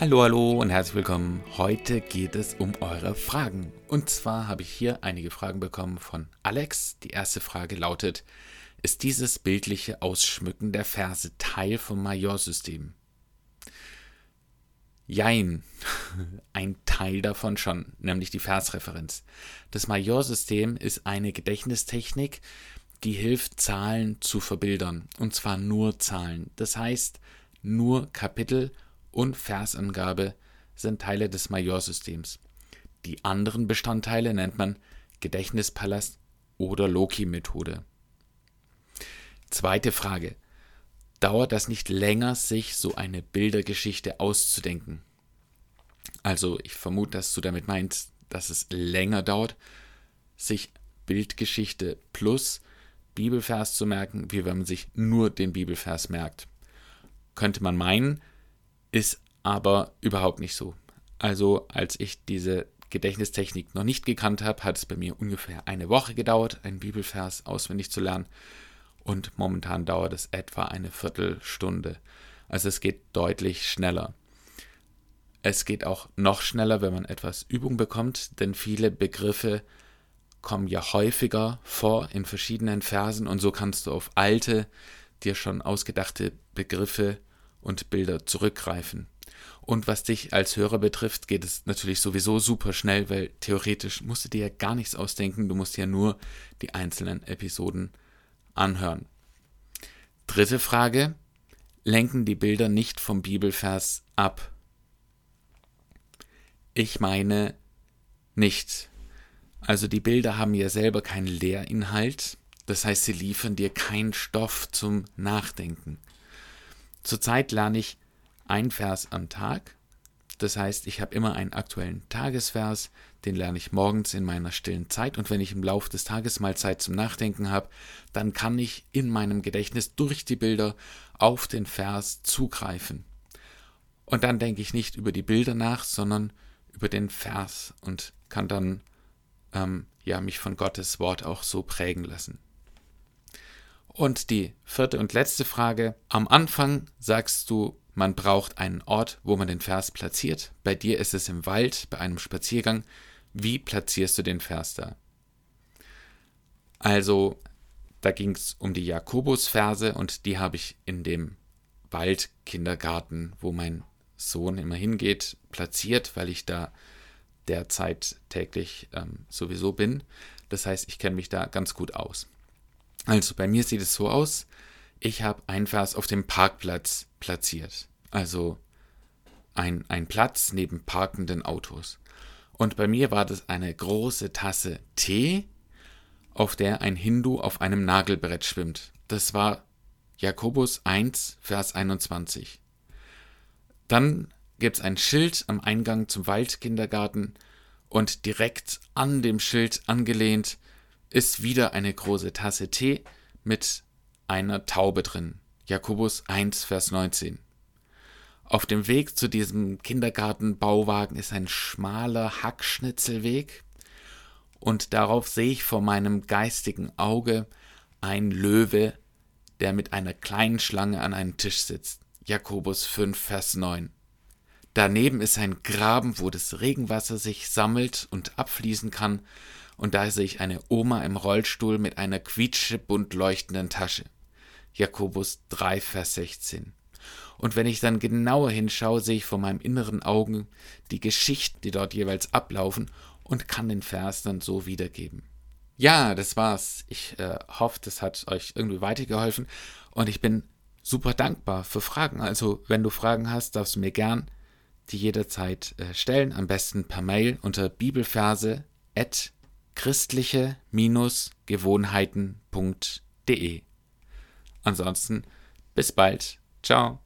Hallo, hallo und herzlich willkommen. Heute geht es um eure Fragen. Und zwar habe ich hier einige Fragen bekommen von Alex. Die erste Frage lautet: Ist dieses bildliche Ausschmücken der Verse Teil vom Majorsystem? Jein, ein Teil davon schon, nämlich die Versreferenz. Das Majorsystem ist eine Gedächtnistechnik, die hilft, Zahlen zu verbildern. Und zwar nur Zahlen. Das heißt, nur Kapitel und Versangabe sind Teile des Majorsystems. Die anderen Bestandteile nennt man Gedächtnispalast oder Loki-Methode. Zweite Frage. Dauert das nicht länger, sich so eine Bildergeschichte auszudenken? Also ich vermute, dass du damit meinst, dass es länger dauert, sich Bildgeschichte plus Bibelvers zu merken, wie wenn man sich nur den Bibelvers merkt. Könnte man meinen, ist aber überhaupt nicht so. Also als ich diese Gedächtnistechnik noch nicht gekannt habe, hat es bei mir ungefähr eine Woche gedauert, einen Bibelvers auswendig zu lernen. Und momentan dauert es etwa eine Viertelstunde. Also es geht deutlich schneller. Es geht auch noch schneller, wenn man etwas Übung bekommt, denn viele Begriffe kommen ja häufiger vor in verschiedenen Versen und so kannst du auf alte, dir schon ausgedachte Begriffe und Bilder zurückgreifen. Und was dich als Hörer betrifft, geht es natürlich sowieso super schnell, weil theoretisch musst du dir ja gar nichts ausdenken, du musst ja nur die einzelnen Episoden anhören. Dritte Frage. Lenken die Bilder nicht vom Bibelvers ab? Ich meine nicht. Also die Bilder haben ja selber keinen Lehrinhalt, das heißt, sie liefern dir keinen Stoff zum Nachdenken. Zurzeit lerne ich ein Vers am Tag. Das heißt, ich habe immer einen aktuellen Tagesvers, den lerne ich morgens in meiner stillen Zeit und wenn ich im Laufe des Tages mal Zeit zum Nachdenken habe, dann kann ich in meinem Gedächtnis durch die Bilder auf den Vers zugreifen. Und dann denke ich nicht über die Bilder nach, sondern über den Vers und kann dann ähm, ja mich von Gottes Wort auch so prägen lassen. Und die vierte und letzte Frage. Am Anfang sagst du, man braucht einen Ort, wo man den Vers platziert. Bei dir ist es im Wald, bei einem Spaziergang. Wie platzierst du den Vers da? Also, da ging es um die Jakobusverse und die habe ich in dem Waldkindergarten, wo mein Sohn immer hingeht, platziert, weil ich da derzeit täglich ähm, sowieso bin. Das heißt, ich kenne mich da ganz gut aus. Also bei mir sieht es so aus, ich habe einen Vers auf dem Parkplatz platziert. Also ein, ein Platz neben parkenden Autos. Und bei mir war das eine große Tasse Tee, auf der ein Hindu auf einem Nagelbrett schwimmt. Das war Jakobus 1, Vers 21. Dann gibt es ein Schild am Eingang zum Waldkindergarten und direkt an dem Schild angelehnt ist wieder eine große Tasse Tee mit einer Taube drin. Jakobus 1, Vers 19. Auf dem Weg zu diesem Kindergartenbauwagen ist ein schmaler Hackschnitzelweg und darauf sehe ich vor meinem geistigen Auge ein Löwe, der mit einer kleinen Schlange an einem Tisch sitzt. Jakobus 5, Vers 9. Daneben ist ein Graben, wo das Regenwasser sich sammelt und abfließen kann und da sehe ich eine Oma im Rollstuhl mit einer quietschebunt leuchtenden Tasche. Jakobus 3, Vers 16. Und wenn ich dann genauer hinschaue, sehe ich vor meinem inneren Augen die Geschichten, die dort jeweils ablaufen und kann den Vers dann so wiedergeben. Ja, das war's. Ich äh, hoffe, das hat euch irgendwie weitergeholfen und ich bin super dankbar für Fragen. Also, wenn du Fragen hast, darfst du mir gern die jederzeit äh, stellen, am besten per Mail unter bibelverse@ christliche-gewohnheiten.de. Ansonsten bis bald. Ciao.